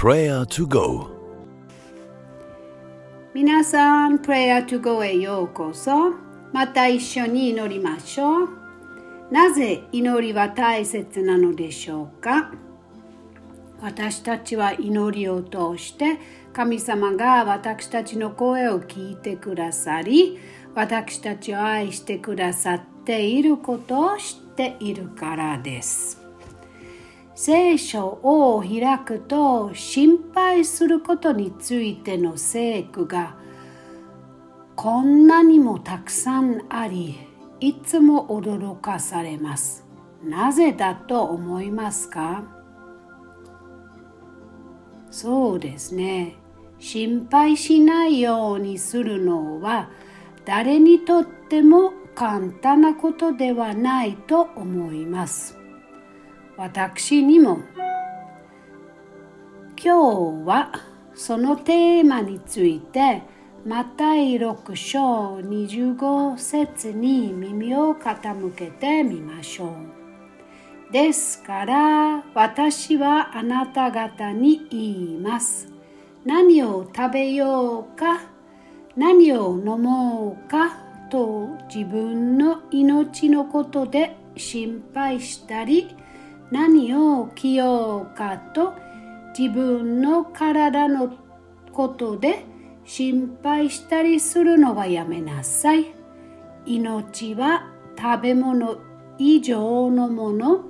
Prayer to Go 皆さん、Prayer to Go へようこそ。また一緒に祈りましょう。なぜ祈りは大切なのでしょうか？私たちは祈りを通して神様が私たちの声を聞いてくださり私たちを愛してくださっていることを知っているからです。聖書を開くと心配することについての聖句がこんなにもたくさんありいつも驚かされます。なぜだと思いますか？そうですね。心配しないようにするのは誰にとっても簡単なことではないと思います。私にも今日はそのテーマについてマタイ6章25節に耳を傾けてみましょう。ですから私はあなた方に言います。何を食べようか何を飲もうかと自分の命のことで心配したり何を着ようかと自分の体のことで心配したりするのはやめなさい。命は食べ物以上のもの、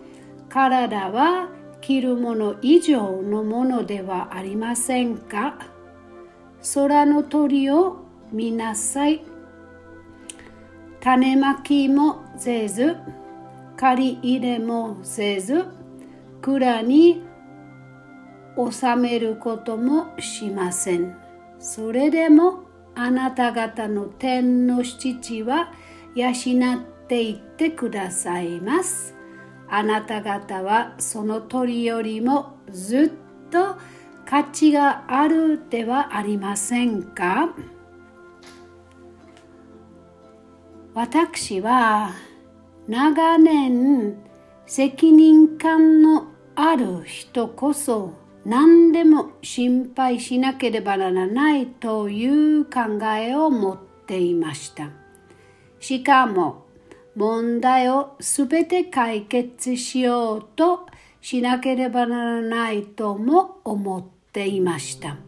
体は着るもの以上のものではありませんか？空の鳥を見なさい。種まきもせず、借り入れもせず蔵に収めることもしません。それでもあなた方の天の父は養っていってくださいます。あなた方はその鳥よりもずっと価値があるではありませんか。私は長年責任感のある人こそ何でも心配しなければならないという考えを持っていました。しかも問題をすべて解決しようとしなければならないとも思っていました。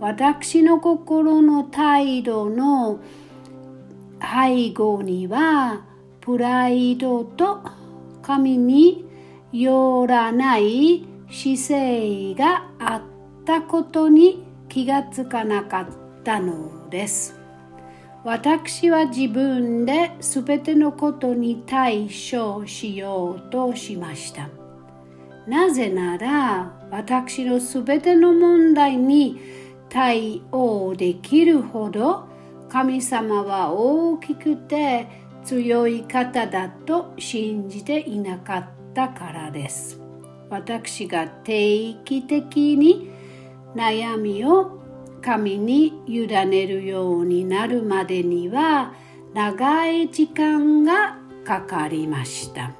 私の心の態度の背後にはプライドと神によらない姿勢があったことに気がつかなかったのです。私は自分で全てのことに対処しようとしました。なぜなら私の全ての問題に対応できるほど神様は大きくて強い方だと信じていなかったからです。私が定期的に悩みを神に委ねるようになるまでには長い時間がかかりました。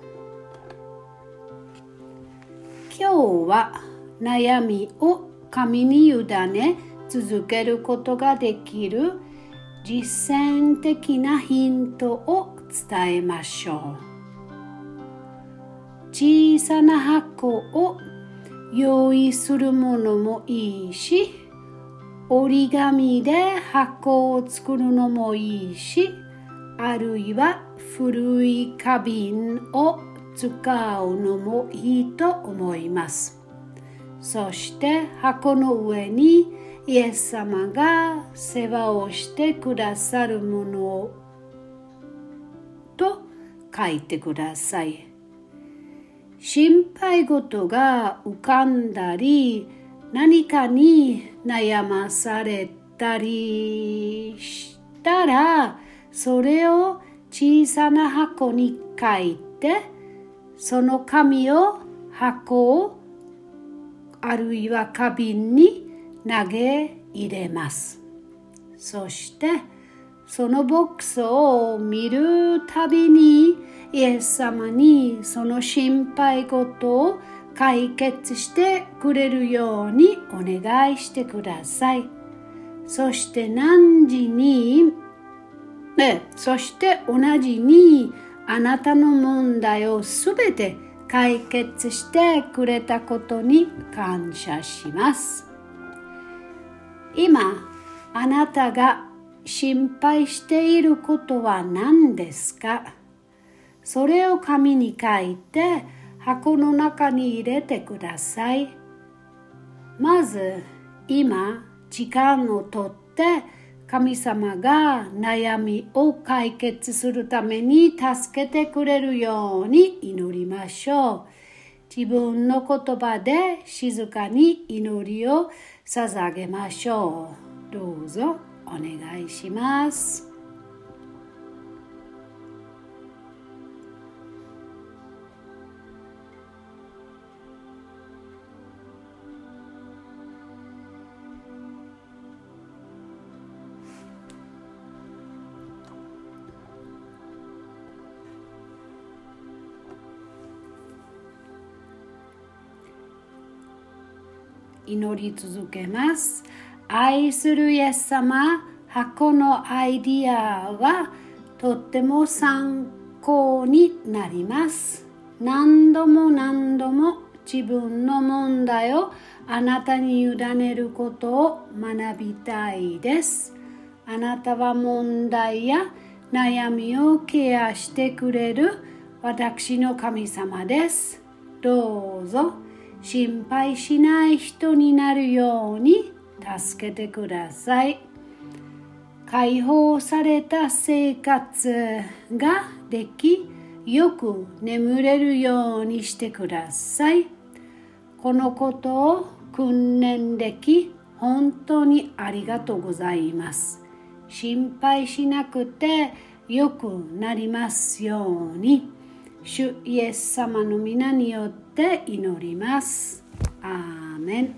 今日は悩みを神に委ね続けることができる実践的なヒントを伝えましょう。小さな箱を用意するものもいいし折り紙で箱を作るのもいいしあるいは古い花瓶を使うのもいいと思います。そして箱の上にイエス様が世話をしてくださるものと書いてください。心配事が浮かんだり何かに悩まされたりしたらそれを小さな箱に書いてその紙を箱をあるいは花瓶に投げ入れます。そしてそのボックスを見るたびにイエス様にその心配事を解決してくれるようにお願いしてください。そして何時に、ね、そして同じにあなたの問題をすべて解決してくれたことに感謝します。今、あなたが心配していることは何ですか？それを紙に書いて箱の中に入れてください。まず今時間をとって神様が悩みを解決するために助けてくれるように祈りましょう。自分の言葉で静かに祈りを捧げましょう。どうぞお願いします。祈り続けます。愛するイエス様、箱のアイディアはとっても参考になります。何度も何度も自分の問題をあなたに委ねることを学びたいです。あなたは問題や悩みをケアしてくれる私の神様です。どうぞ。心配しない人になるように助けてください。解放された生活ができよく眠れるようにしてください。このことを訓練でき本当にありがとうございます。心配しなくてよくなりますように。主イエス様の皆によって祈ります。アーメン。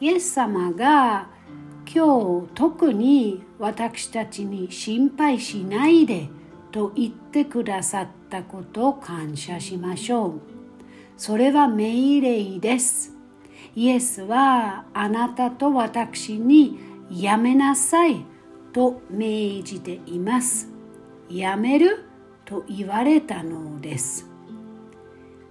イエス様が今日特に私たちに心配しないでと言ってくださったことを感謝しましょう。それは命令です。イエスはあなたと私にやめなさいと命じています。やめる？と言われたのです。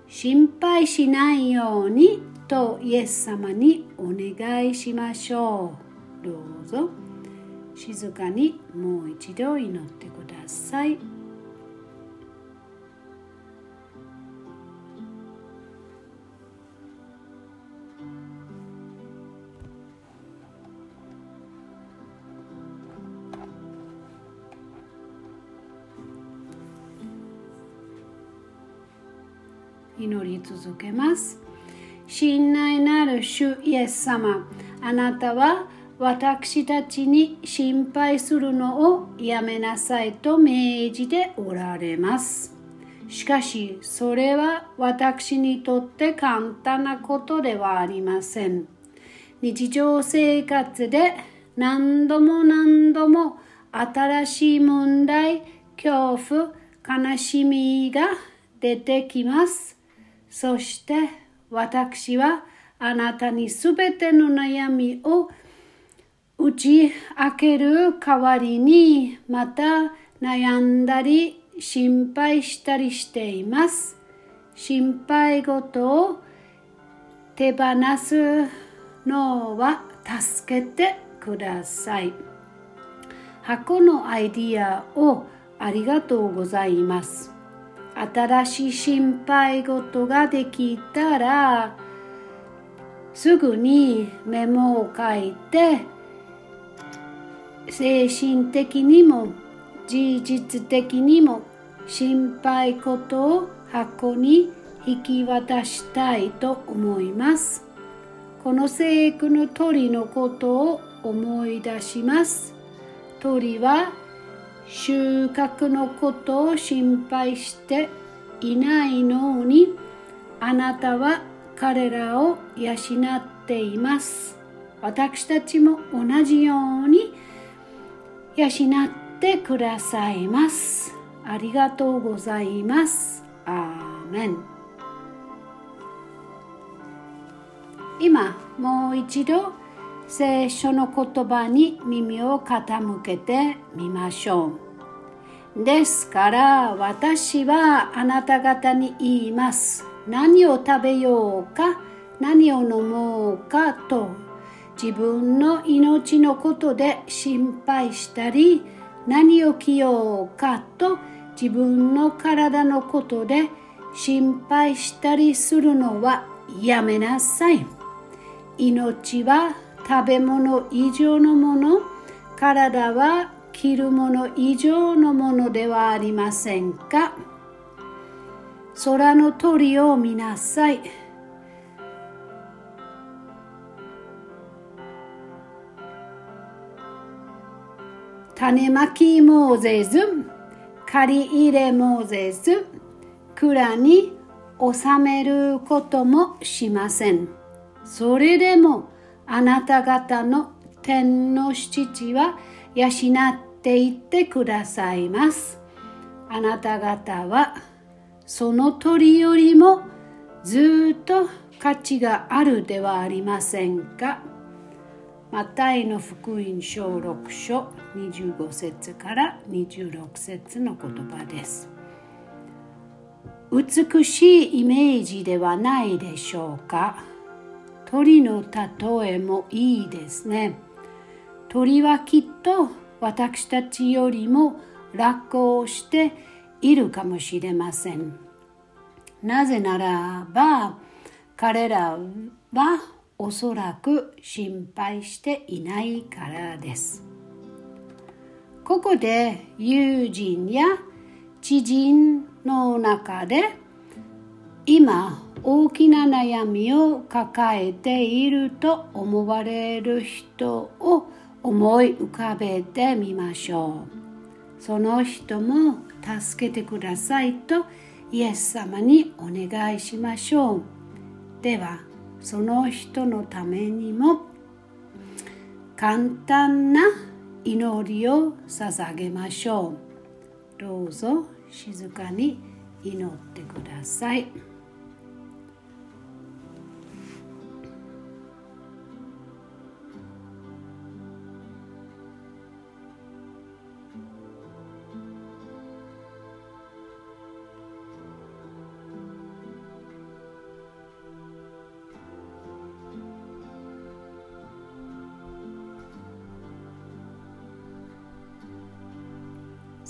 心配しないようにとイエス様にお願いしましょう。どうぞ静かにもう一度祈ってください。祈り続けます。信頼なる主イエス様、あなたは私たちに心配するのをやめなさいと命じておられます。しかし、それは私にとって簡単なことではありません。日常生活で何度も何度も新しい問題、恐怖、悲しみが出てきます。そして私はあなたにすべての悩みを打ち明ける代わりにまた悩んだり心配したりしています。心配事を手放すのは助けてください。箱のアイディアをありがとうございます。新しい心配事ができたらすぐにメモを書いて精神的にも事実的にも心配事を箱に引き渡したいと思います。この聖育の鳥のことを思い出します。鳥は収穫のことを心配していないのにあなたは彼らを養っています。私たちも同じように養ってくださいます。ありがとうございます。アーメン。今もう一度聖書の言葉に耳を傾けてみましょう。ですから私はあなた方に言います。何を食べようか何を飲もうかと自分の命のことで心配したり何を着ようかと自分の体のことで心配したりするのはやめなさい。命は食べ物以上のもの、体は着るもの以上のものではありませんか？空の鳥を見なさい。種まきもぜず、借り入れもぜず、蔵に収めることもしません。それでもあなた方の天の父は養っていってくださいます。あなた方はその鳥よりもずっと価値があるではありませんか。マタイの福音書6書25節から26節の言葉です。美しいイメージではないでしょうか。鳥の例えもいいですね。鳥はきっと私たちよりも楽をしているかもしれません。なぜならば彼らはおそらく心配していないからです。ここで友人や知人の中で今大きな悩みを抱えていると思われる人を思い浮かべてみましょう。その人も助けてくださいとイエス様にお願いしましょう。ではその人のためにも簡単な祈りを捧げましょう。どうぞ静かに祈ってください。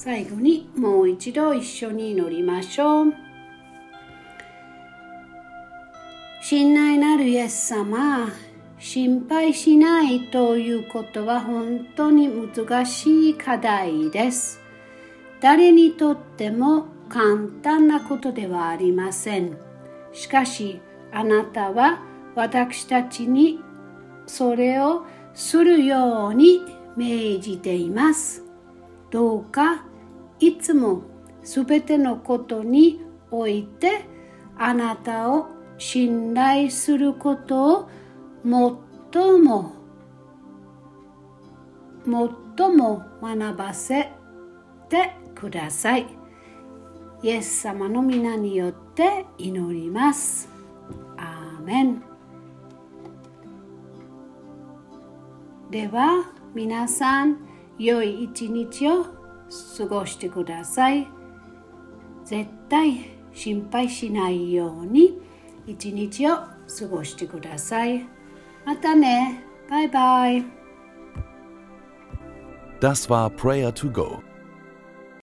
最後にもう一度一緒に祈りましょう。信頼なるイエス様、心配しないということは本当に難しい課題です。誰にとっても簡単なことではありません。しかし、あなたは私たちにそれをするように命じています。どうかいつもすべてのことにおいてあなたを信頼することを最も最も学ばせてください。イエス様の皆によって祈ります。アーメン。では皆さん良い一日を過ごしてください。絶対心配しないように一日を過ごしてください。またね。バイバイ。Das war Prayer to Go.